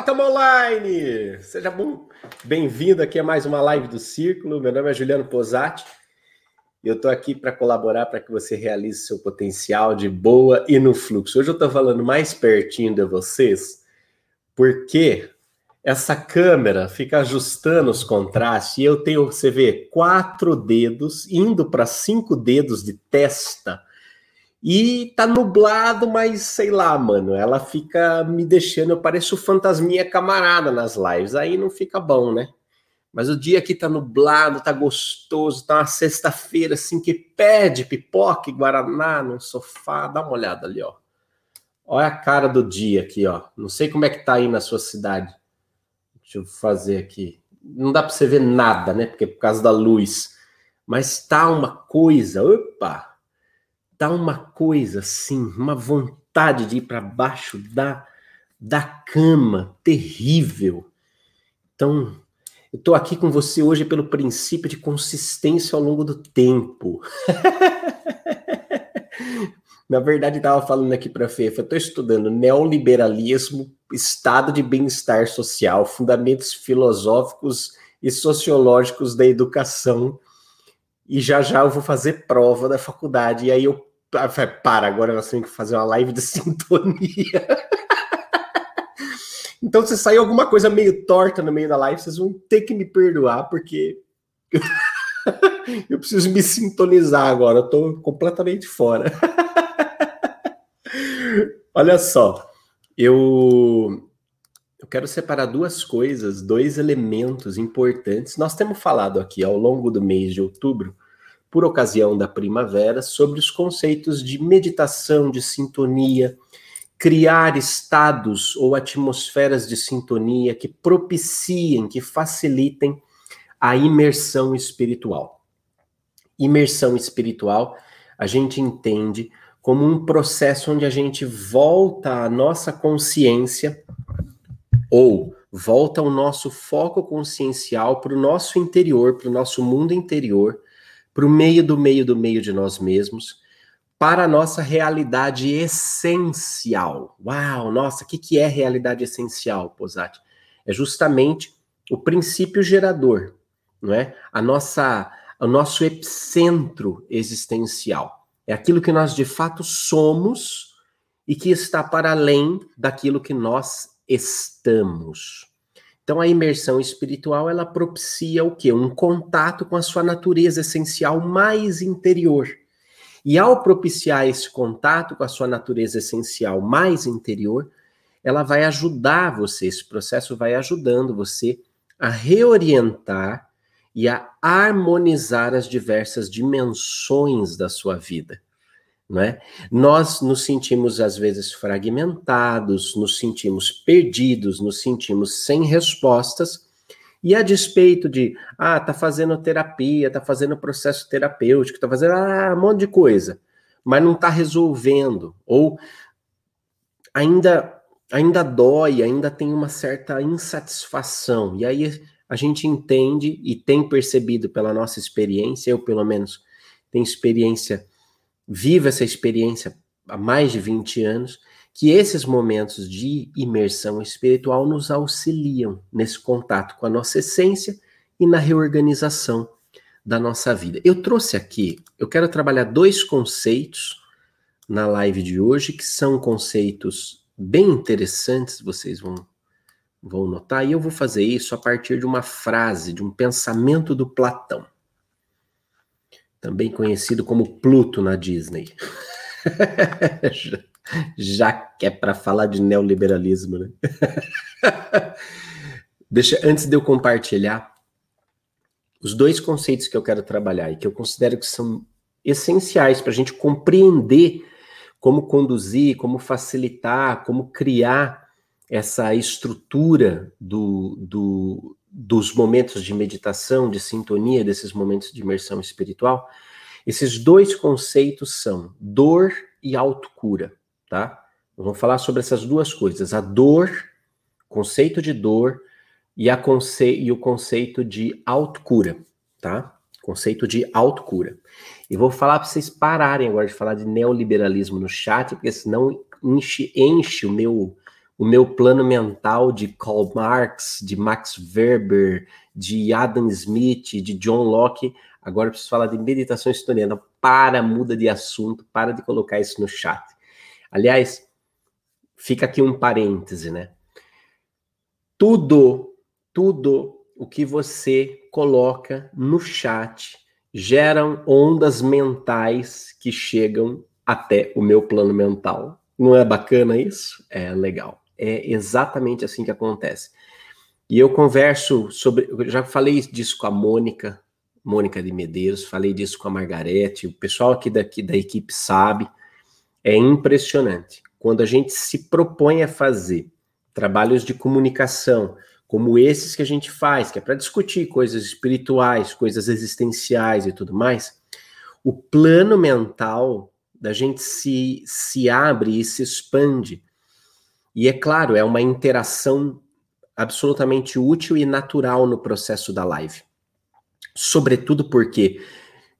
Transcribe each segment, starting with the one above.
Estamos online! Seja bem-vindo aqui a mais uma live do Círculo. Meu nome é Juliano Posati e eu estou aqui para colaborar para que você realize seu potencial de boa e no fluxo. Hoje eu estou falando mais pertinho de vocês porque essa câmera fica ajustando os contrastes e eu tenho, você vê, quatro dedos indo para cinco dedos de testa e tá nublado, mas sei lá, mano, ela fica me deixando, eu pareço fantasminha camarada nas lives, aí não fica bom, né? Mas o dia aqui tá nublado, tá gostoso, tá uma sexta-feira assim que pede pipoca e guaraná no sofá, dá uma olhada ali, ó. Olha a cara do dia aqui, ó. Não sei como é que tá aí na sua cidade. Deixa eu fazer aqui. Não dá para você ver nada, né? Porque é por causa da luz. Mas tá uma coisa, opa, dá uma coisa assim, uma vontade de ir para baixo da, da cama terrível. Então, eu estou aqui com você hoje pelo princípio de consistência ao longo do tempo. Na verdade, estava falando aqui para a Fefa, estou estudando neoliberalismo, estado de bem-estar social, fundamentos filosóficos e sociológicos da educação. E já já eu vou fazer prova da faculdade. E aí eu ah, para, agora nós temos que fazer uma live de sintonia. então, se sair alguma coisa meio torta no meio da live, vocês vão ter que me perdoar, porque eu preciso me sintonizar agora, eu tô completamente fora. Olha só, eu eu quero separar duas coisas, dois elementos importantes. Nós temos falado aqui ao longo do mês de outubro por ocasião da primavera, sobre os conceitos de meditação, de sintonia, criar estados ou atmosferas de sintonia que propiciem, que facilitem a imersão espiritual. Imersão espiritual a gente entende como um processo onde a gente volta a nossa consciência ou volta o nosso foco consciencial para o nosso interior, para o nosso mundo interior para o meio do meio do meio de nós mesmos, para a nossa realidade essencial. Uau, nossa, o que, que é realidade essencial, Posati? É justamente o princípio gerador, não é? A nossa, o nosso epicentro existencial. É aquilo que nós de fato somos e que está para além daquilo que nós estamos. Então a imersão espiritual ela propicia o quê? Um contato com a sua natureza essencial mais interior. E ao propiciar esse contato com a sua natureza essencial mais interior, ela vai ajudar você, esse processo vai ajudando você a reorientar e a harmonizar as diversas dimensões da sua vida é? Nós nos sentimos às vezes fragmentados, nos sentimos perdidos, nos sentimos sem respostas, e a despeito de, ah, tá fazendo terapia, tá fazendo processo terapêutico, tá fazendo ah, um monte de coisa, mas não tá resolvendo, ou ainda ainda dói, ainda tem uma certa insatisfação. E aí a gente entende e tem percebido pela nossa experiência, eu pelo menos tenho experiência vivo essa experiência há mais de 20 anos, que esses momentos de imersão espiritual nos auxiliam nesse contato com a nossa essência e na reorganização da nossa vida. Eu trouxe aqui, eu quero trabalhar dois conceitos na live de hoje, que são conceitos bem interessantes, vocês vão, vão notar, e eu vou fazer isso a partir de uma frase, de um pensamento do Platão também conhecido como Pluto na Disney. Já que é para falar de neoliberalismo, né? Deixa, antes de eu compartilhar os dois conceitos que eu quero trabalhar e que eu considero que são essenciais para a gente compreender como conduzir, como facilitar, como criar essa estrutura do, do, dos momentos de meditação, de sintonia, desses momentos de imersão espiritual, esses dois conceitos são dor e autocura, tá? Vamos falar sobre essas duas coisas, a dor, conceito de dor e, a conce e o conceito de autocura, tá? Conceito de autocura. E vou falar para vocês pararem agora de falar de neoliberalismo no chat, porque senão enche, enche o meu o meu plano mental de Karl Marx, de Max Weber, de Adam Smith, de John Locke. Agora eu preciso falar de meditação estoniana. Para, muda de assunto, para de colocar isso no chat. Aliás, fica aqui um parêntese, né? Tudo, tudo o que você coloca no chat geram ondas mentais que chegam até o meu plano mental. Não é bacana isso? É legal. É exatamente assim que acontece. E eu converso sobre. Eu já falei disso com a Mônica, Mônica de Medeiros, falei disso com a Margarete, o pessoal aqui daqui da equipe sabe. É impressionante. Quando a gente se propõe a fazer trabalhos de comunicação, como esses que a gente faz, que é para discutir coisas espirituais, coisas existenciais e tudo mais, o plano mental da gente se, se abre e se expande e é claro, é uma interação absolutamente útil e natural no processo da live. Sobretudo porque,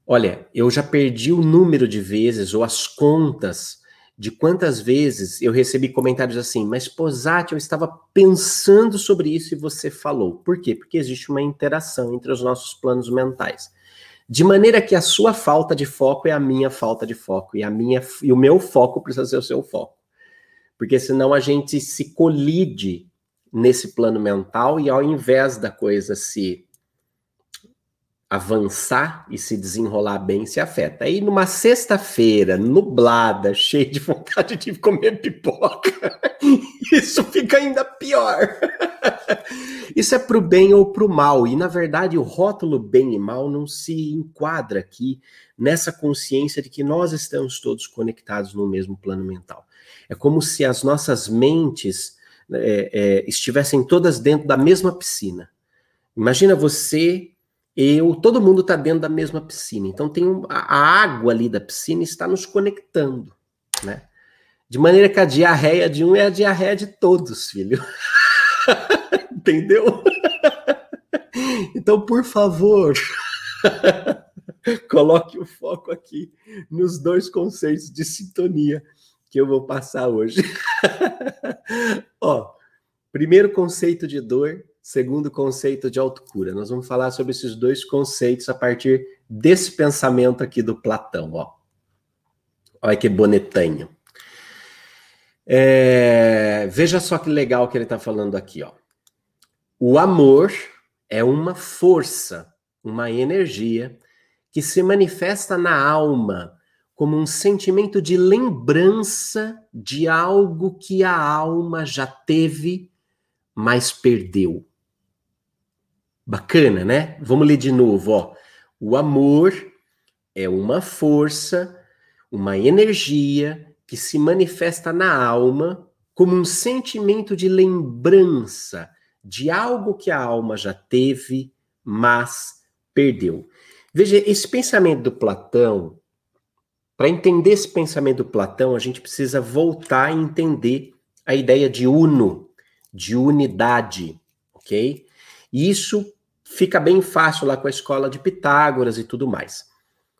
olha, eu já perdi o número de vezes ou as contas de quantas vezes eu recebi comentários assim, mas Posati, eu estava pensando sobre isso e você falou. Por quê? Porque existe uma interação entre os nossos planos mentais. De maneira que a sua falta de foco é a minha falta de foco e a minha e o meu foco precisa ser o seu foco porque senão a gente se colide nesse plano mental e ao invés da coisa se avançar e se desenrolar bem, se afeta. Aí numa sexta-feira, nublada, cheia de vontade de comer pipoca, isso fica ainda pior. Isso é para o bem ou para o mal. E, na verdade, o rótulo bem e mal não se enquadra aqui nessa consciência de que nós estamos todos conectados no mesmo plano mental. É como se as nossas mentes é, é, estivessem todas dentro da mesma piscina. Imagina você, eu, todo mundo está dentro da mesma piscina. Então tem um, a, a água ali da piscina está nos conectando, né? De maneira que a diarreia de um é a diarreia de todos, filho. Entendeu? então, por favor, coloque o foco aqui nos dois conceitos de sintonia que eu vou passar hoje. Ó, primeiro conceito de dor, segundo conceito de autocura. Nós vamos falar sobre esses dois conceitos a partir desse pensamento aqui do Platão, ó. Olha que bonetanho. É, veja só que legal que ele está falando aqui, ó. O amor é uma força, uma energia que se manifesta na alma como um sentimento de lembrança de algo que a alma já teve, mas perdeu. Bacana, né? Vamos ler de novo, ó. O amor é uma força, uma energia que se manifesta na alma como um sentimento de lembrança de algo que a alma já teve, mas perdeu. Veja, esse pensamento do Platão, para entender esse pensamento do Platão, a gente precisa voltar e entender a ideia de uno, de unidade, ok? E isso fica bem fácil lá com a escola de Pitágoras e tudo mais.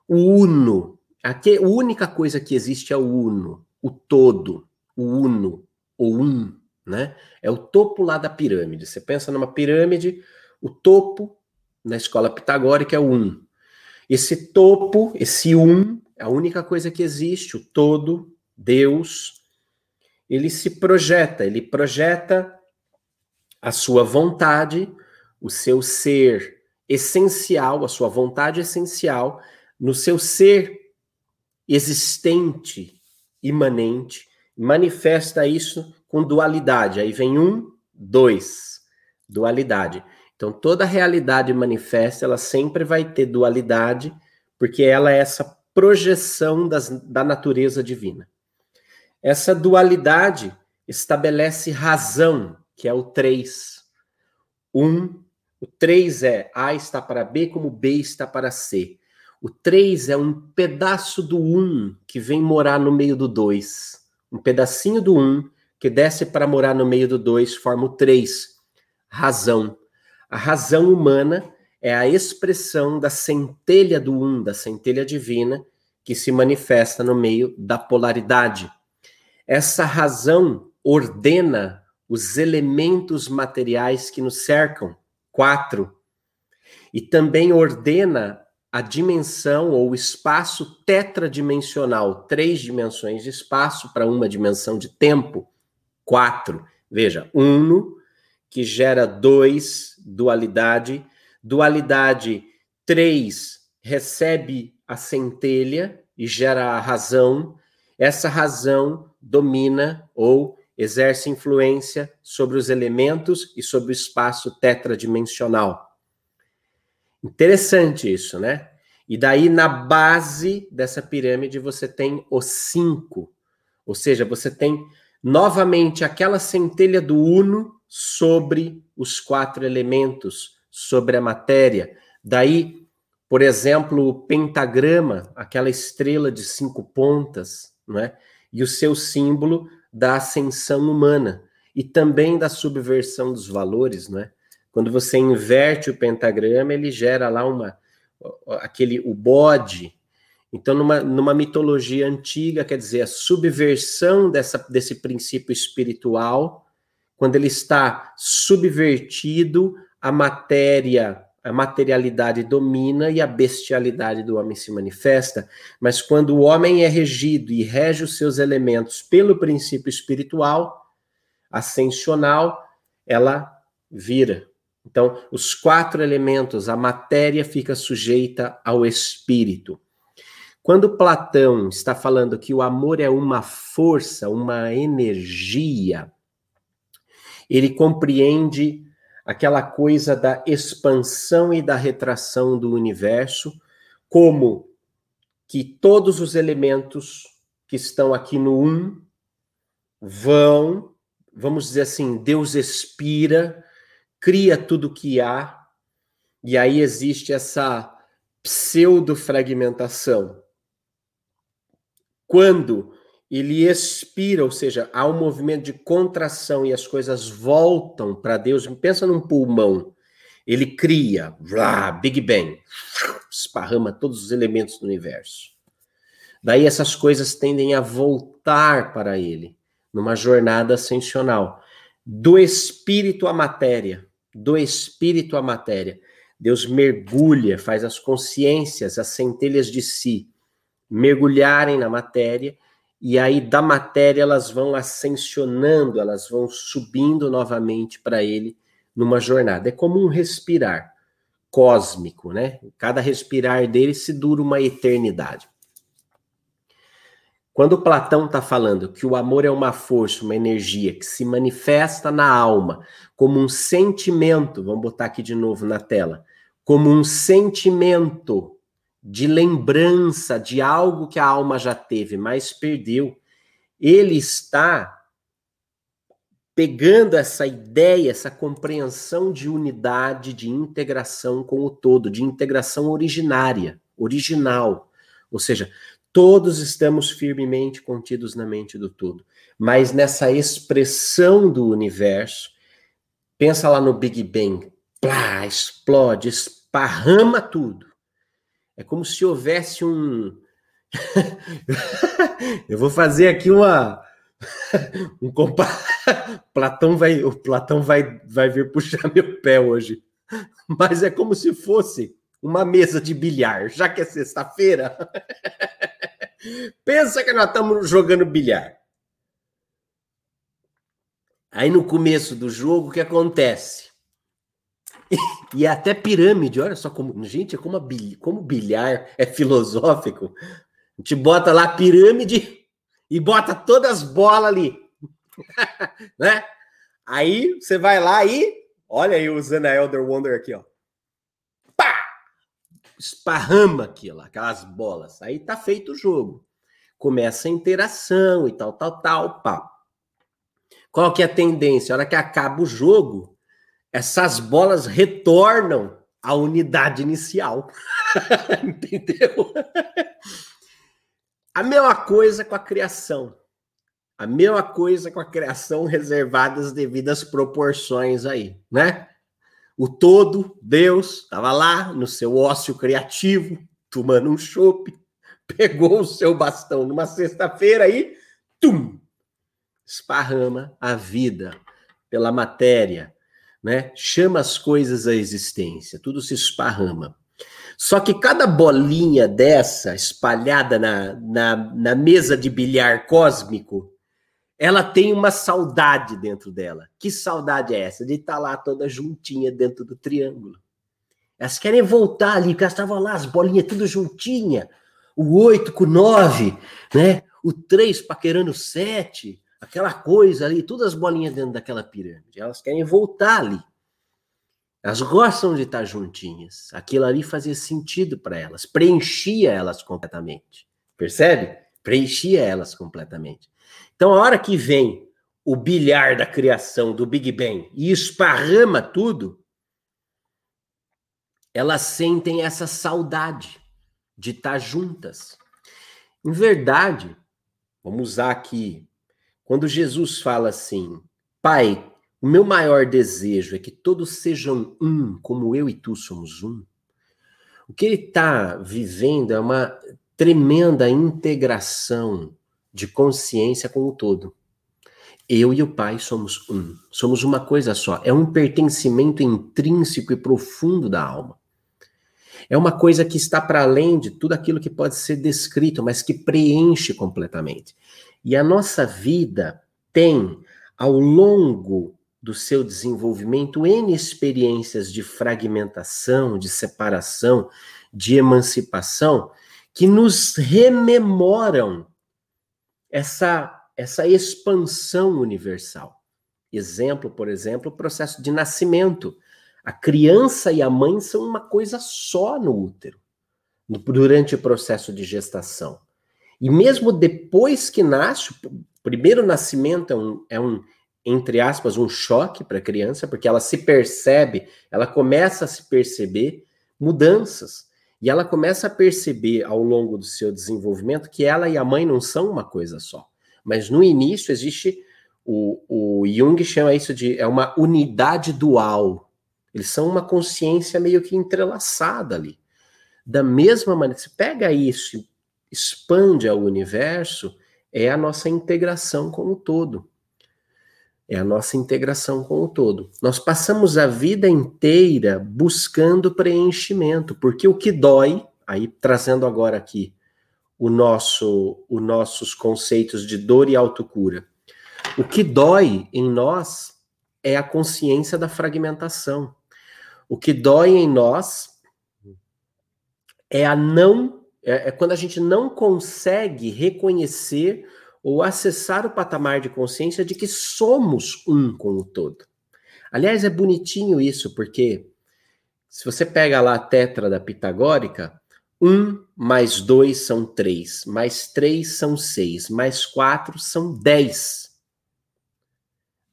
O uno, a, que, a única coisa que existe é o uno, o todo, o uno, o um, né? É o topo lá da pirâmide. Você pensa numa pirâmide, o topo na escola pitagórica é o um. Esse topo, esse um, a única coisa que existe, o todo, Deus, ele se projeta, ele projeta a sua vontade, o seu ser essencial, a sua vontade essencial, no seu ser existente, imanente, manifesta isso com dualidade. Aí vem um, dois, dualidade. Então toda realidade manifesta, ela sempre vai ter dualidade, porque ela é essa projeção das, da natureza divina. Essa dualidade estabelece razão, que é o 3. Um, o 3 é A está para B como B está para C. O 3 é um pedaço do 1 que vem morar no meio do 2. Um pedacinho do 1 que desce para morar no meio do 2 forma o 3. Razão. A razão humana é a expressão da centelha do um, da centelha divina, que se manifesta no meio da polaridade. Essa razão ordena os elementos materiais que nos cercam, quatro. E também ordena a dimensão ou espaço tetradimensional, três dimensões de espaço para uma dimensão de tempo, quatro. Veja, uno, que gera dois, dualidade, dualidade três, recebe a centelha e gera a razão, essa razão domina ou exerce influência sobre os elementos e sobre o espaço tetradimensional. Interessante isso, né? E daí, na base dessa pirâmide, você tem os cinco. Ou seja, você tem novamente aquela centelha do Uno sobre os quatro elementos, sobre a matéria. Daí, por exemplo, o pentagrama, aquela estrela de cinco pontas, não é? E o seu símbolo da ascensão humana e também da subversão dos valores, não é? Quando você inverte o pentagrama, ele gera lá uma aquele o bode. Então, numa, numa mitologia antiga, quer dizer, a subversão dessa, desse princípio espiritual, quando ele está subvertido, a matéria, a materialidade domina e a bestialidade do homem se manifesta. Mas quando o homem é regido e rege os seus elementos pelo princípio espiritual, ascensional, ela vira. Então, os quatro elementos, a matéria fica sujeita ao espírito. Quando Platão está falando que o amor é uma força, uma energia, ele compreende aquela coisa da expansão e da retração do universo, como que todos os elementos que estão aqui no um vão, vamos dizer assim, Deus expira cria tudo que há, e aí existe essa pseudo-fragmentação. Quando ele expira, ou seja, há um movimento de contração e as coisas voltam para Deus, pensa num pulmão. Ele cria, blá, Big Bang, esparrama todos os elementos do universo. Daí essas coisas tendem a voltar para ele, numa jornada ascensional, do espírito à matéria do espírito à matéria. Deus mergulha, faz as consciências, as centelhas de si mergulharem na matéria, e aí da matéria elas vão ascensionando, elas vão subindo novamente para ele numa jornada. É como um respirar cósmico, né? Cada respirar dele se dura uma eternidade. Quando Platão está falando que o amor é uma força, uma energia que se manifesta na alma como um sentimento, vamos botar aqui de novo na tela, como um sentimento de lembrança de algo que a alma já teve, mas perdeu. Ele está pegando essa ideia, essa compreensão de unidade, de integração com o todo, de integração originária, original. Ou seja, Todos estamos firmemente contidos na mente do todo. Mas nessa expressão do universo, pensa lá no Big Bang, plá, explode, esparrama tudo. É como se houvesse um. Eu vou fazer aqui uma. um compa... Platão vai, o Platão vai, vai vir puxar meu pé hoje. Mas é como se fosse uma mesa de bilhar, já que é sexta-feira. Pensa que nós estamos jogando bilhar. Aí no começo do jogo, o que acontece? E é até pirâmide, olha só como. Gente, é como, a como bilhar é filosófico. A gente bota lá pirâmide e bota todas as bolas ali. né? Aí você vai lá e. Olha aí usando a Elder Wonder aqui, ó esparrama aquilo, aquelas bolas. Aí tá feito o jogo. Começa a interação e tal, tal, tal, pá. Qual que é a tendência? A hora que acaba o jogo, essas bolas retornam à unidade inicial. Entendeu? A mesma coisa com a criação. A mesma coisa com a criação reservada as devidas proporções aí, né? O todo, Deus, estava lá no seu ócio criativo, tomando um chope, pegou o seu bastão numa sexta-feira e tum, esparrama a vida pela matéria, né? Chama as coisas à existência, tudo se esparrama. Só que cada bolinha dessa espalhada na, na, na mesa de bilhar cósmico, ela tem uma saudade dentro dela. Que saudade é essa? De estar tá lá toda juntinha dentro do triângulo. Elas querem voltar ali, porque elas estavam lá, as bolinhas tudo juntinha. O 8 com o 9, né? O 3 paquerando o 7, aquela coisa ali, todas as bolinhas dentro daquela pirâmide. Elas querem voltar ali. Elas gostam de estar juntinhas. Aquilo ali fazia sentido para elas, preenchia elas completamente. Percebe? Preenchia elas completamente. Então, a hora que vem o bilhar da criação do Big Bang e esparrama tudo, elas sentem essa saudade de estar juntas. Em verdade, vamos usar aqui, quando Jesus fala assim: Pai, o meu maior desejo é que todos sejam um, como eu e tu somos um. O que ele está vivendo é uma tremenda integração de consciência com o todo. Eu e o Pai somos um, somos uma coisa só. É um pertencimento intrínseco e profundo da alma. É uma coisa que está para além de tudo aquilo que pode ser descrito, mas que preenche completamente. E a nossa vida tem, ao longo do seu desenvolvimento, N experiências de fragmentação, de separação, de emancipação, que nos rememoram essa, essa expansão universal. Exemplo, por exemplo, o processo de nascimento a criança e a mãe são uma coisa só no útero, durante o processo de gestação. E mesmo depois que nasce, o primeiro nascimento é um, é um entre aspas, um choque para a criança, porque ela se percebe, ela começa a se perceber mudanças. E ela começa a perceber ao longo do seu desenvolvimento que ela e a mãe não são uma coisa só. Mas no início existe o, o Jung chama isso de é uma unidade dual. Eles são uma consciência meio que entrelaçada ali. Da mesma maneira, se pega isso, expande ao universo, é a nossa integração com o todo. É a nossa integração com o todo. Nós passamos a vida inteira buscando preenchimento, porque o que dói, aí trazendo agora aqui o nosso, os nossos conceitos de dor e autocura. O que dói em nós é a consciência da fragmentação. O que dói em nós é a não é, é quando a gente não consegue reconhecer ou acessar o patamar de consciência de que somos um com o todo. Aliás, é bonitinho isso, porque se você pega lá a tétrada pitagórica, um mais dois são três, mais três são seis, mais quatro são dez.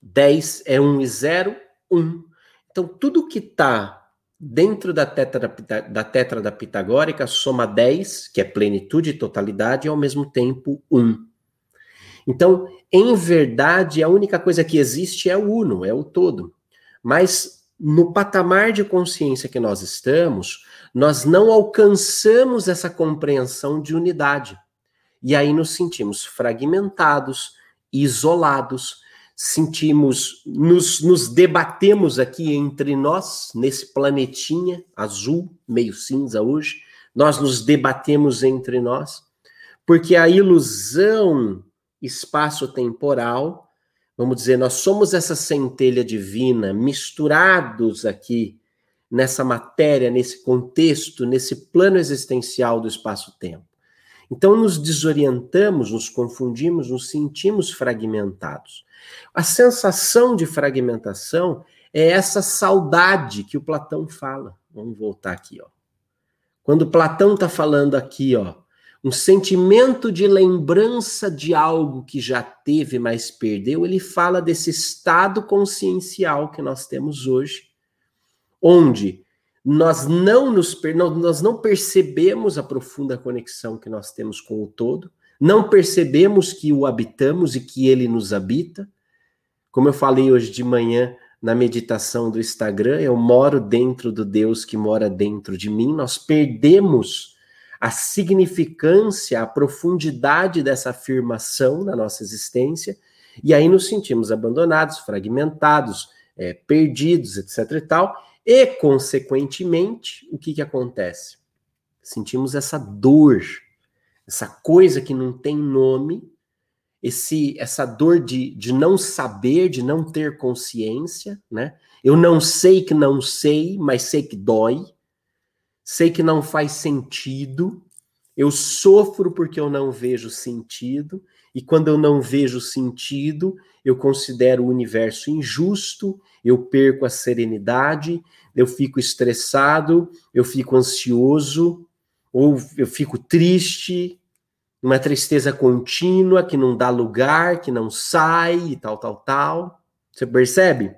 Dez é um e zero, um. Então, tudo que está dentro da tetra, da tetra da pitagórica soma 10, que é plenitude e totalidade, e ao mesmo tempo 1. Então, em verdade, a única coisa que existe é o uno, é o todo. Mas no patamar de consciência que nós estamos, nós não alcançamos essa compreensão de unidade. E aí nos sentimos fragmentados, isolados, sentimos, nos, nos debatemos aqui entre nós, nesse planetinha azul, meio cinza hoje, nós nos debatemos entre nós, porque a ilusão espaço-temporal, vamos dizer, nós somos essa centelha divina misturados aqui nessa matéria, nesse contexto, nesse plano existencial do espaço-tempo. Então nos desorientamos, nos confundimos, nos sentimos fragmentados. A sensação de fragmentação é essa saudade que o Platão fala. Vamos voltar aqui, ó. Quando Platão está falando aqui, ó, um sentimento de lembrança de algo que já teve, mas perdeu, ele fala desse estado consciencial que nós temos hoje, onde nós não nos nós não percebemos a profunda conexão que nós temos com o todo, não percebemos que o habitamos e que ele nos habita. Como eu falei hoje de manhã na meditação do Instagram, eu moro dentro do Deus que mora dentro de mim. Nós perdemos a significância, a profundidade dessa afirmação na nossa existência E aí nos sentimos abandonados, fragmentados, é, perdidos, etc e tal. E, consequentemente, o que, que acontece? Sentimos essa dor, essa coisa que não tem nome, esse essa dor de, de não saber, de não ter consciência, né? Eu não sei que não sei, mas sei que dói. Sei que não faz sentido. Eu sofro porque eu não vejo sentido. E quando eu não vejo sentido, eu considero o universo injusto, eu perco a serenidade, eu fico estressado, eu fico ansioso, ou eu fico triste, uma tristeza contínua que não dá lugar, que não sai e tal, tal, tal. Você percebe?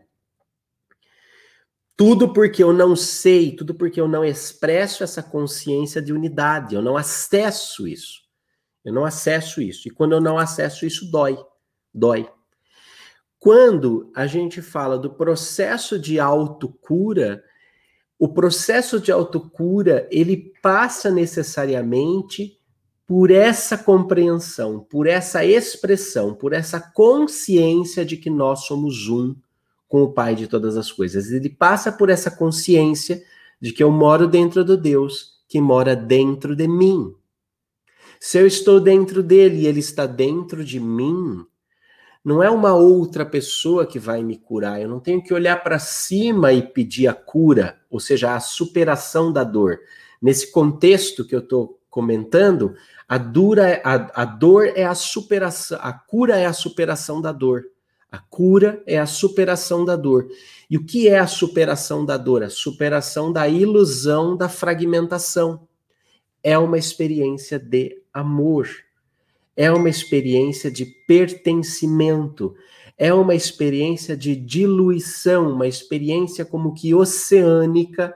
Tudo porque eu não sei, tudo porque eu não expresso essa consciência de unidade, eu não acesso isso. Eu não acesso isso. E quando eu não acesso isso, dói. Dói. Quando a gente fala do processo de autocura, o processo de autocura, ele passa necessariamente por essa compreensão, por essa expressão, por essa consciência de que nós somos um com o Pai de todas as coisas. Ele passa por essa consciência de que eu moro dentro do Deus que mora dentro de mim. Se eu estou dentro dele e ele está dentro de mim, não é uma outra pessoa que vai me curar. Eu não tenho que olhar para cima e pedir a cura, ou seja, a superação da dor. Nesse contexto que eu estou comentando, a, dura, a, a dor é a superação, a cura é a superação da dor. A cura é a superação da dor. E o que é a superação da dor? A superação da ilusão da fragmentação. É uma experiência de amor. É uma experiência de pertencimento. É uma experiência de diluição, uma experiência como que oceânica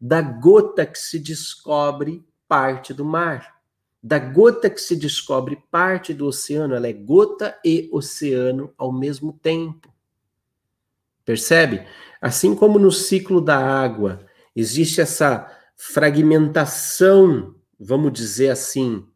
da gota que se descobre parte do mar da gota que se descobre parte do oceano, ela é gota e oceano ao mesmo tempo. Percebe? Assim como no ciclo da água existe essa fragmentação, vamos dizer assim,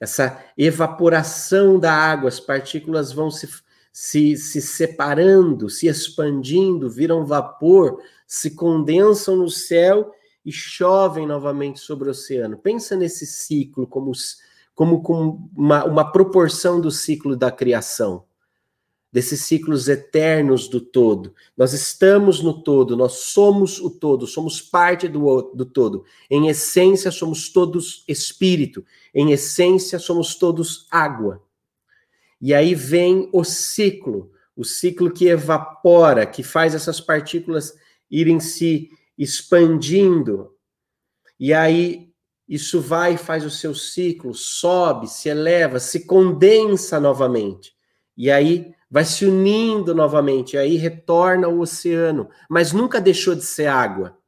essa evaporação da água, as partículas vão se, se, se separando, se expandindo, viram vapor, se condensam no céu e chovem novamente sobre o oceano. Pensa nesse ciclo como, como, uma, uma proporção do ciclo da criação, desses ciclos eternos do todo. Nós estamos no todo, nós somos o todo, somos parte do, do todo. Em essência, somos todos espírito, em essência, somos todos água. E aí vem o ciclo, o ciclo que evapora, que faz essas partículas irem se expandindo. E aí isso vai, faz o seu ciclo, sobe, se eleva, se condensa novamente. E aí vai se unindo novamente, aí retorna ao oceano, mas nunca deixou de ser água.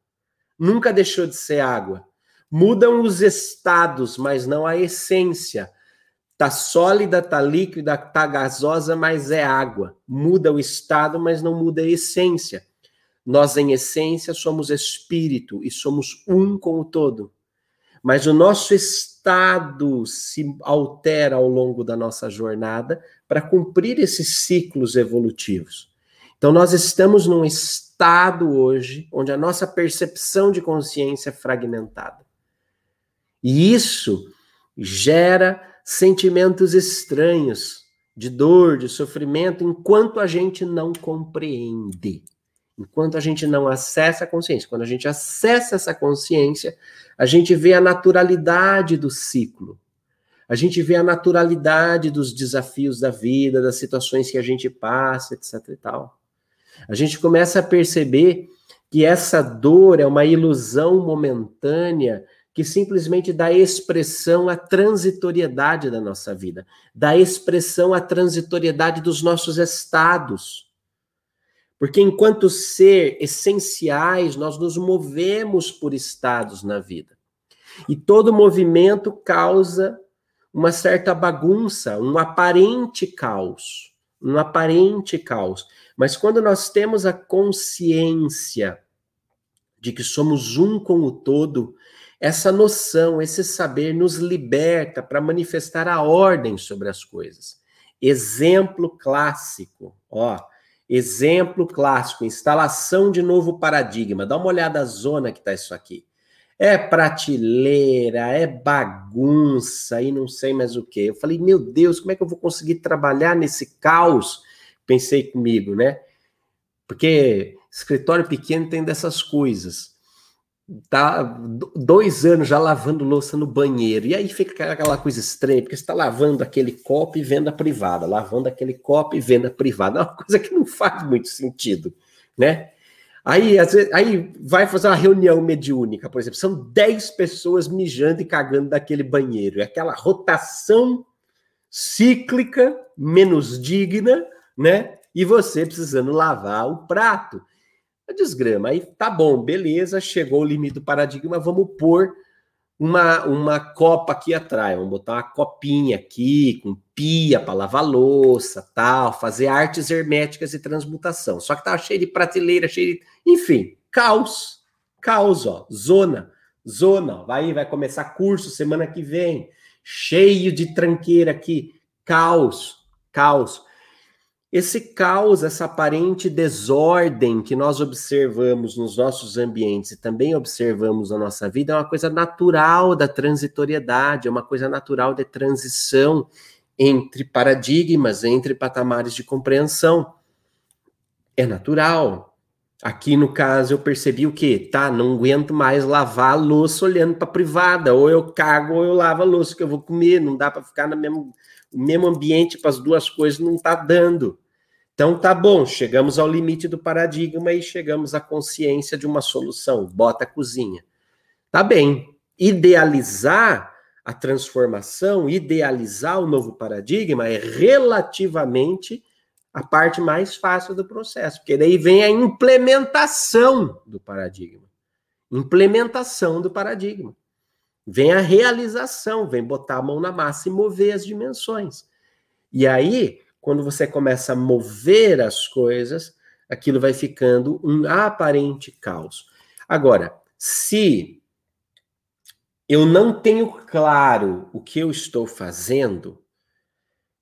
Nunca deixou de ser água. Mudam os estados, mas não a essência. Tá sólida, tá líquida, tá gasosa, mas é água. Muda o estado, mas não muda a essência. Nós, em essência, somos espírito e somos um com o todo. Mas o nosso estado se altera ao longo da nossa jornada para cumprir esses ciclos evolutivos. Então, nós estamos num estado hoje onde a nossa percepção de consciência é fragmentada. E isso gera sentimentos estranhos de dor, de sofrimento, enquanto a gente não compreende. Enquanto a gente não acessa a consciência, quando a gente acessa essa consciência, a gente vê a naturalidade do ciclo. A gente vê a naturalidade dos desafios da vida, das situações que a gente passa, etc e tal. A gente começa a perceber que essa dor é uma ilusão momentânea que simplesmente dá expressão à transitoriedade da nossa vida, dá expressão à transitoriedade dos nossos estados. Porque enquanto ser essenciais, nós nos movemos por estados na vida. E todo movimento causa uma certa bagunça, um aparente caos, um aparente caos. Mas quando nós temos a consciência de que somos um com o todo, essa noção, esse saber nos liberta para manifestar a ordem sobre as coisas. exemplo clássico, ó, exemplo clássico, instalação de novo paradigma. Dá uma olhada na zona que tá isso aqui. É prateleira, é bagunça e não sei mais o que. Eu falei, meu Deus, como é que eu vou conseguir trabalhar nesse caos? Pensei comigo, né? Porque escritório pequeno tem dessas coisas tá dois anos já lavando louça no banheiro. E aí fica aquela coisa estranha, porque você está lavando aquele copo e venda privada, lavando aquele copo e venda privada. É uma coisa que não faz muito sentido, né? Aí, às vezes, aí vai fazer uma reunião mediúnica, por exemplo, são 10 pessoas mijando e cagando daquele banheiro. É aquela rotação cíclica, menos digna, né? E você precisando lavar o prato desgrama. Aí tá bom, beleza, chegou o limite do paradigma, vamos pôr uma, uma copa aqui atrás, vamos botar uma copinha aqui, com pia para lavar louça, tal, fazer artes herméticas e transmutação. Só que tava cheio de prateleira, cheio de. Enfim, caos. Caos, ó. Zona. Zona. Vai, vai começar curso semana que vem. Cheio de tranqueira aqui. Caos. Caos. Esse caos, essa aparente desordem que nós observamos nos nossos ambientes e também observamos na nossa vida é uma coisa natural da transitoriedade, é uma coisa natural de transição entre paradigmas, entre patamares de compreensão. É natural. Aqui no caso eu percebi o quê? Tá, não aguento mais lavar a louça olhando para privada, ou eu cago ou eu lavo a louça que eu vou comer, não dá para ficar no mesmo, mesmo ambiente para as duas coisas, não tá dando. Então tá bom, chegamos ao limite do paradigma e chegamos à consciência de uma solução. Bota a cozinha. Tá bem. Idealizar a transformação, idealizar o novo paradigma é relativamente a parte mais fácil do processo, porque daí vem a implementação do paradigma. Implementação do paradigma. Vem a realização, vem botar a mão na massa e mover as dimensões. E aí, quando você começa a mover as coisas, aquilo vai ficando um aparente caos. Agora, se eu não tenho claro o que eu estou fazendo,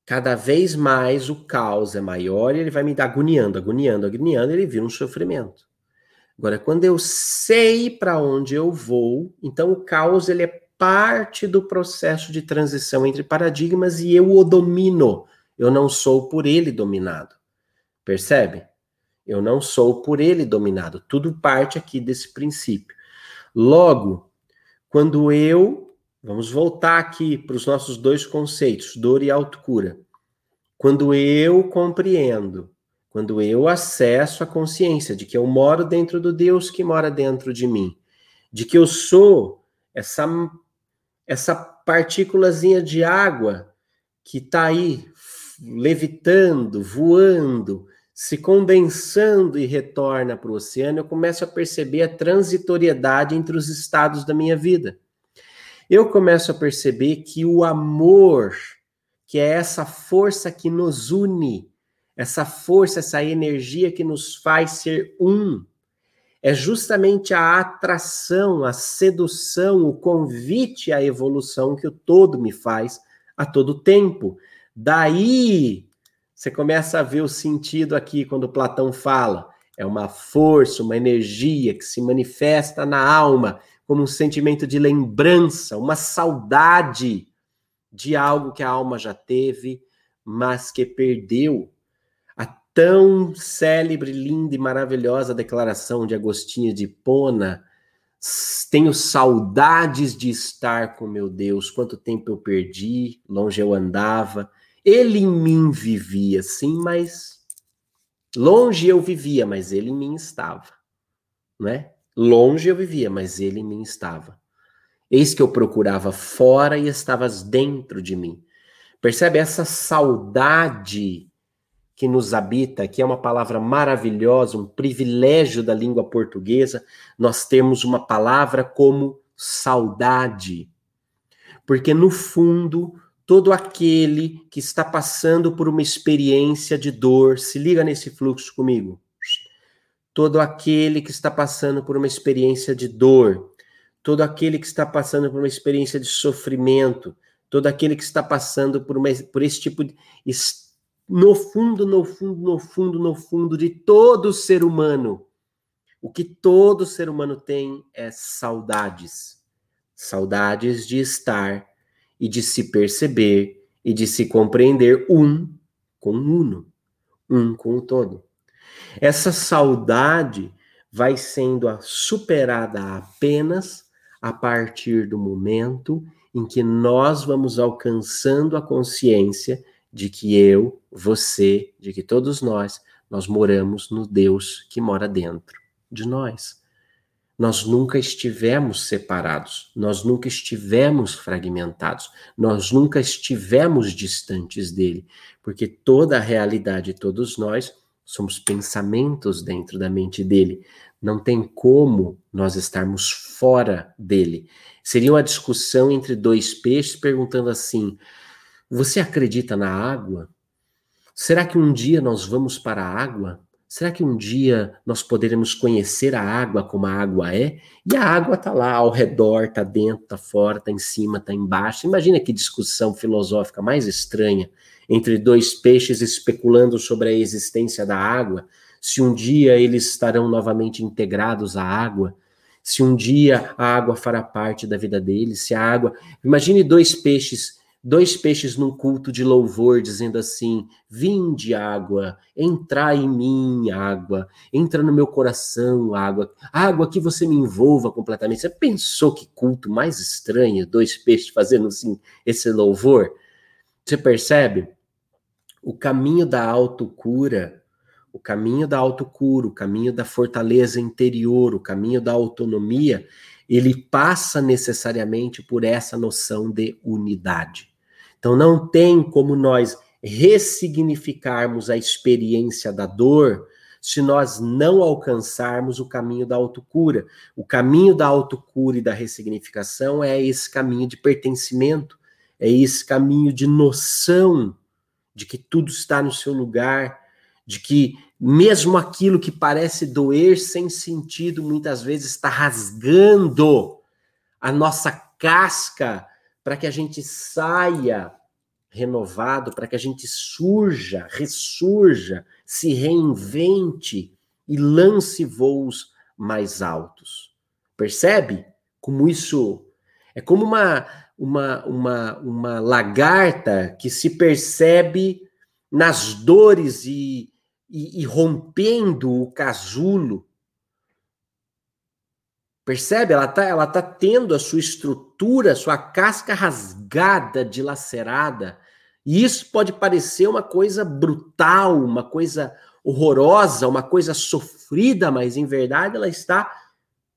cada vez mais o caos é maior e ele vai me dar agoniando, agoniando, agoniando, ele vira um sofrimento. Agora, quando eu sei para onde eu vou, então o caos ele é parte do processo de transição entre paradigmas e eu o domino eu não sou por ele dominado. Percebe? Eu não sou por ele dominado. Tudo parte aqui desse princípio. Logo, quando eu. Vamos voltar aqui para os nossos dois conceitos, dor e autocura. Quando eu compreendo, quando eu acesso a consciência de que eu moro dentro do Deus que mora dentro de mim, de que eu sou essa essa partículazinha de água que está aí levitando, voando, se condensando e retorna para o oceano, eu começo a perceber a transitoriedade entre os estados da minha vida. Eu começo a perceber que o amor, que é essa força que nos une, essa força, essa energia que nos faz ser um, é justamente a atração, a sedução, o convite à evolução que o todo me faz a todo tempo. Daí você começa a ver o sentido aqui quando Platão fala. É uma força, uma energia que se manifesta na alma como um sentimento de lembrança, uma saudade de algo que a alma já teve, mas que perdeu. A tão célebre, linda e maravilhosa declaração de Agostinho de Hipona. Tenho saudades de estar com meu Deus. Quanto tempo eu perdi, longe eu andava ele em mim vivia, sim, mas longe eu vivia, mas ele em mim estava, né? Longe eu vivia, mas ele em mim estava. Eis que eu procurava fora e estavas dentro de mim. Percebe essa saudade que nos habita, que é uma palavra maravilhosa, um privilégio da língua portuguesa, nós temos uma palavra como saudade. Porque no fundo, todo aquele que está passando por uma experiência de dor, se liga nesse fluxo comigo. Todo aquele que está passando por uma experiência de dor, todo aquele que está passando por uma experiência de sofrimento, todo aquele que está passando por, uma, por esse tipo de no fundo, no fundo, no fundo, no fundo de todo ser humano, o que todo ser humano tem é saudades. Saudades de estar e de se perceber e de se compreender um com o uno, um com o todo. Essa saudade vai sendo superada apenas a partir do momento em que nós vamos alcançando a consciência de que eu, você, de que todos nós, nós moramos no Deus que mora dentro de nós. Nós nunca estivemos separados, nós nunca estivemos fragmentados, nós nunca estivemos distantes dele, porque toda a realidade, todos nós, somos pensamentos dentro da mente dele. Não tem como nós estarmos fora dele. Seria uma discussão entre dois peixes perguntando assim: Você acredita na água? Será que um dia nós vamos para a água? Será que um dia nós poderemos conhecer a água como a água é? E a água está lá ao redor, está dentro, está fora, está em cima, está embaixo. Imagina que discussão filosófica mais estranha entre dois peixes especulando sobre a existência da água, se um dia eles estarão novamente integrados à água, se um dia a água fará parte da vida deles, se a água. Imagine dois peixes dois peixes num culto de louvor, dizendo assim: Vinde, água, entrai em mim, água, entra no meu coração, água, água que você me envolva completamente. Você pensou que culto mais estranho, dois peixes fazendo assim esse louvor? Você percebe? O caminho da autocura, o caminho da autocura, o caminho da fortaleza interior, o caminho da autonomia, ele passa necessariamente por essa noção de unidade. Então não tem como nós ressignificarmos a experiência da dor se nós não alcançarmos o caminho da autocura. O caminho da autocura e da ressignificação é esse caminho de pertencimento, é esse caminho de noção de que tudo está no seu lugar, de que mesmo aquilo que parece doer sem sentido, muitas vezes está rasgando a nossa casca para que a gente saia renovado, para que a gente surja, ressurja, se reinvente e lance voos mais altos. Percebe como isso é como uma uma uma, uma lagarta que se percebe nas dores e, e, e rompendo o casulo Percebe? Ela está ela tá tendo a sua estrutura, sua casca rasgada, dilacerada. E isso pode parecer uma coisa brutal, uma coisa horrorosa, uma coisa sofrida, mas em verdade ela está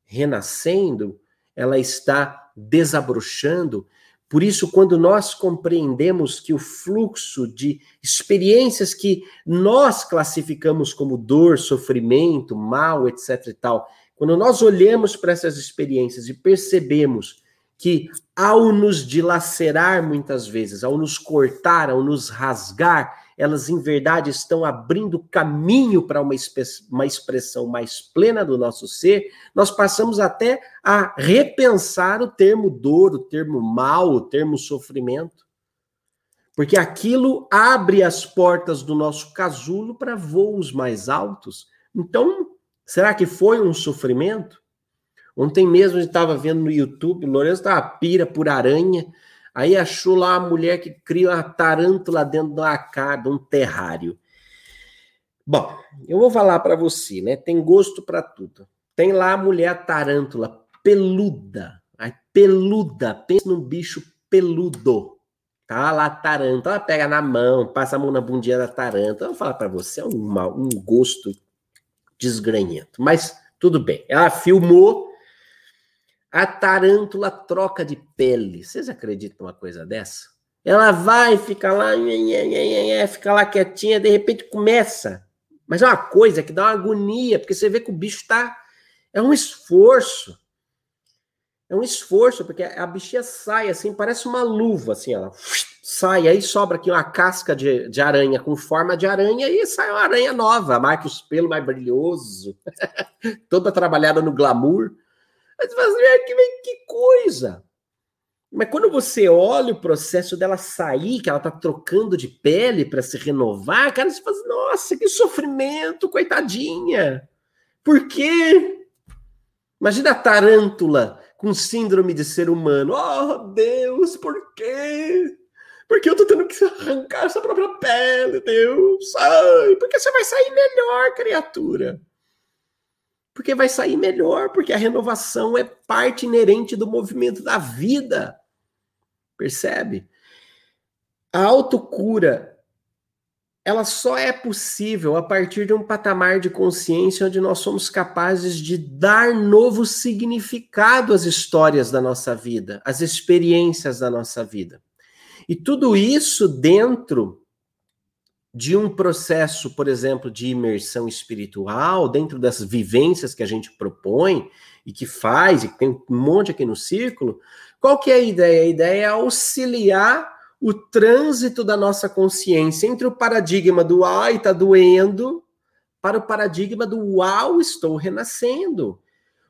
renascendo, ela está desabrochando. Por isso, quando nós compreendemos que o fluxo de experiências que nós classificamos como dor, sofrimento, mal, etc e tal, quando nós olhamos para essas experiências e percebemos que, ao nos dilacerar muitas vezes, ao nos cortar, ao nos rasgar, elas em verdade estão abrindo caminho para uma, uma expressão mais plena do nosso ser, nós passamos até a repensar o termo dor, o termo mal, o termo sofrimento. Porque aquilo abre as portas do nosso casulo para voos mais altos. Então, Será que foi um sofrimento? Ontem mesmo a gente estava vendo no YouTube, o Lourenço estava pira por aranha, aí achou lá a mulher que cria uma tarântula dentro de uma casa, um terrário. Bom, eu vou falar para você, né? Tem gosto para tudo. Tem lá a mulher tarântula peluda, aí peluda, pensa num bicho peludo. Tá lá tarântula, ela pega na mão, passa a mão na bundinha da tarântula. Eu vou falar para você, é um, um gosto desgranhento. Mas tudo bem. Ela filmou a tarântula troca de pele. Vocês acreditam numa coisa dessa? Ela vai, fica lá, fica lá quietinha, de repente começa. Mas é uma coisa que dá uma agonia, porque você vê que o bicho está. É um esforço. É um esforço, porque a bichinha sai assim, parece uma luva, assim, ela sai, aí sobra aqui uma casca de, de aranha com forma de aranha e sai uma aranha nova, marca os pelos mais brilhoso, toda trabalhada no glamour. Mas você que, que coisa! Mas quando você olha o processo dela sair, que ela tá trocando de pele para se renovar, cara, você fala assim, nossa, que sofrimento, coitadinha. Por quê? Imagina a tarântula com síndrome de ser humano. Oh, Deus, por quê? Porque eu tô tendo que arrancar essa própria pele, Deus. Ai, porque você vai sair melhor, criatura. Porque vai sair melhor, porque a renovação é parte inerente do movimento da vida. Percebe? A autocura ela só é possível a partir de um patamar de consciência onde nós somos capazes de dar novo significado às histórias da nossa vida, às experiências da nossa vida. E tudo isso dentro de um processo, por exemplo, de imersão espiritual, dentro das vivências que a gente propõe e que faz, e que tem um monte aqui no círculo, qual que é a ideia? A ideia é auxiliar o trânsito da nossa consciência entre o paradigma do ai, está doendo, para o paradigma do uau, estou renascendo.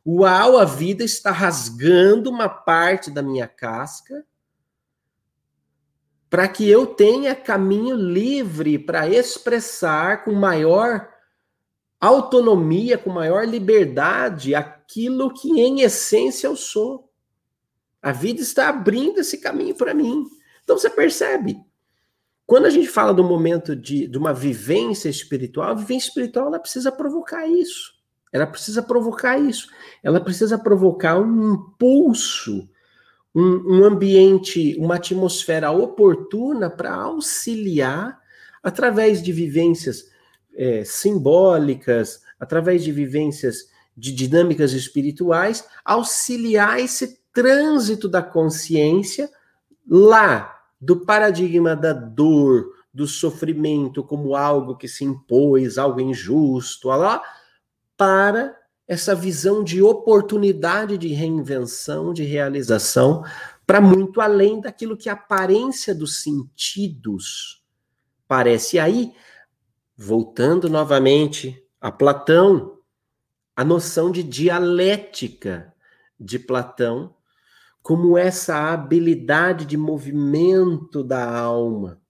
Uau, a vida está rasgando uma parte da minha casca para que eu tenha caminho livre para expressar com maior autonomia, com maior liberdade aquilo que em essência eu sou. A vida está abrindo esse caminho para mim. Então você percebe, quando a gente fala do momento de, de uma vivência espiritual, a vivência espiritual ela precisa provocar isso. Ela precisa provocar isso. Ela precisa provocar um impulso, um, um ambiente, uma atmosfera oportuna para auxiliar, através de vivências é, simbólicas, através de vivências de dinâmicas espirituais, auxiliar esse trânsito da consciência lá do paradigma da dor, do sofrimento como algo que se impôs, algo injusto, lá, para essa visão de oportunidade de reinvenção, de realização, para muito além daquilo que a aparência dos sentidos parece. E aí, voltando novamente a Platão, a noção de dialética de Platão como essa habilidade de movimento da alma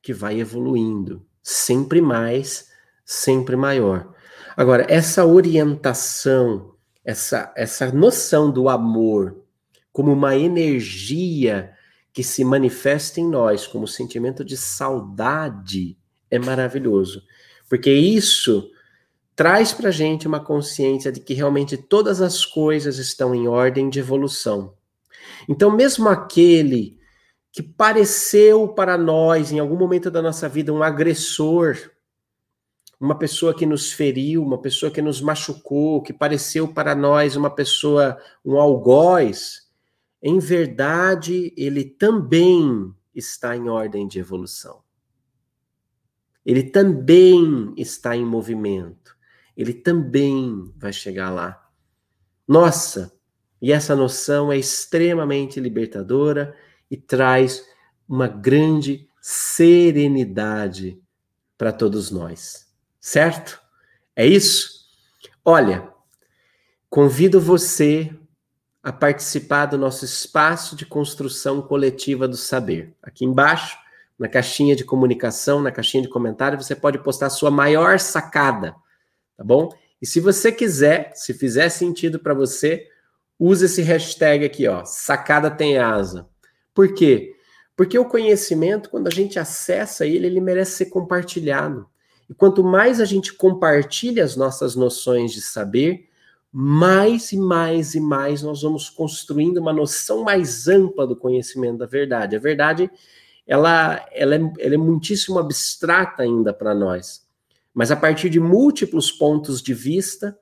que vai evoluindo, sempre mais, sempre maior. Agora, essa orientação, essa, essa noção do amor como uma energia que se manifesta em nós, como sentimento de saudade, é maravilhoso. Porque isso traz para gente uma consciência de que realmente todas as coisas estão em ordem de evolução. Então, mesmo aquele que pareceu para nós, em algum momento da nossa vida, um agressor, uma pessoa que nos feriu, uma pessoa que nos machucou, que pareceu para nós uma pessoa, um algoz, em verdade, ele também está em ordem de evolução. Ele também está em movimento ele também vai chegar lá. Nossa, e essa noção é extremamente libertadora e traz uma grande serenidade para todos nós. Certo? É isso? Olha, convido você a participar do nosso espaço de construção coletiva do saber. Aqui embaixo, na caixinha de comunicação, na caixinha de comentário, você pode postar a sua maior sacada tá bom? E se você quiser, se fizer sentido para você, use esse hashtag aqui, ó, sacada tem asa. Por quê? Porque o conhecimento, quando a gente acessa ele, ele merece ser compartilhado. E quanto mais a gente compartilha as nossas noções de saber, mais e mais e mais nós vamos construindo uma noção mais ampla do conhecimento da verdade. A verdade, ela, ela, é, ela é muitíssimo abstrata ainda para nós. Mas a partir de múltiplos pontos de vista,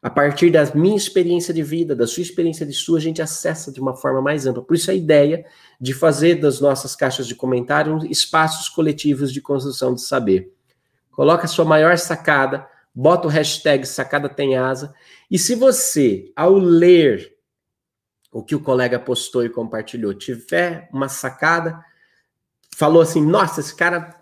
a partir da minha experiência de vida, da sua experiência de sua, a gente acessa de uma forma mais ampla. Por isso a ideia de fazer das nossas caixas de comentário espaços coletivos de construção de saber. Coloca a sua maior sacada, bota o hashtag sacada tem asa, e se você, ao ler o que o colega postou e compartilhou, tiver uma sacada, falou assim, nossa, esse cara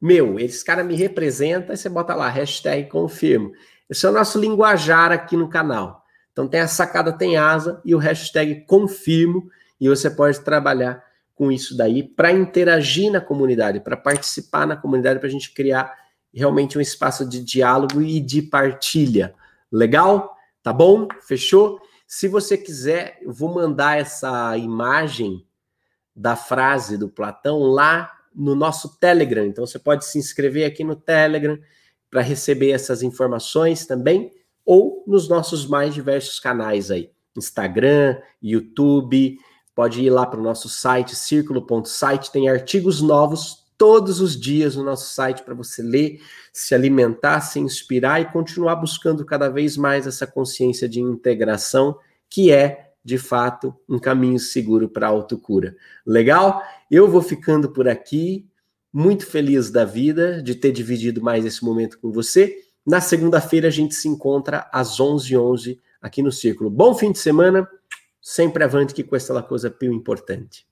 meu, esse cara me representa, e você bota lá, hashtag confirmo. Esse é o nosso linguajar aqui no canal. Então tem a sacada tem asa e o hashtag confirmo e você pode trabalhar com isso daí para interagir na comunidade, para participar na comunidade, para a gente criar realmente um espaço de diálogo e de partilha. Legal? Tá bom? Fechou? Se você quiser, eu vou mandar essa imagem da frase do Platão lá no nosso Telegram. Então você pode se inscrever aqui no Telegram para receber essas informações também, ou nos nossos mais diversos canais aí, Instagram, YouTube, pode ir lá para o nosso site, círculo.site, tem artigos novos todos os dias no nosso site para você ler, se alimentar, se inspirar e continuar buscando cada vez mais essa consciência de integração, que é, de fato, um caminho seguro para a autocura. Legal? Eu vou ficando por aqui, muito feliz da vida de ter dividido mais esse momento com você. Na segunda-feira a gente se encontra às 11h11 11, aqui no Círculo. Bom fim de semana, sempre avante que questa é a coisa più importante.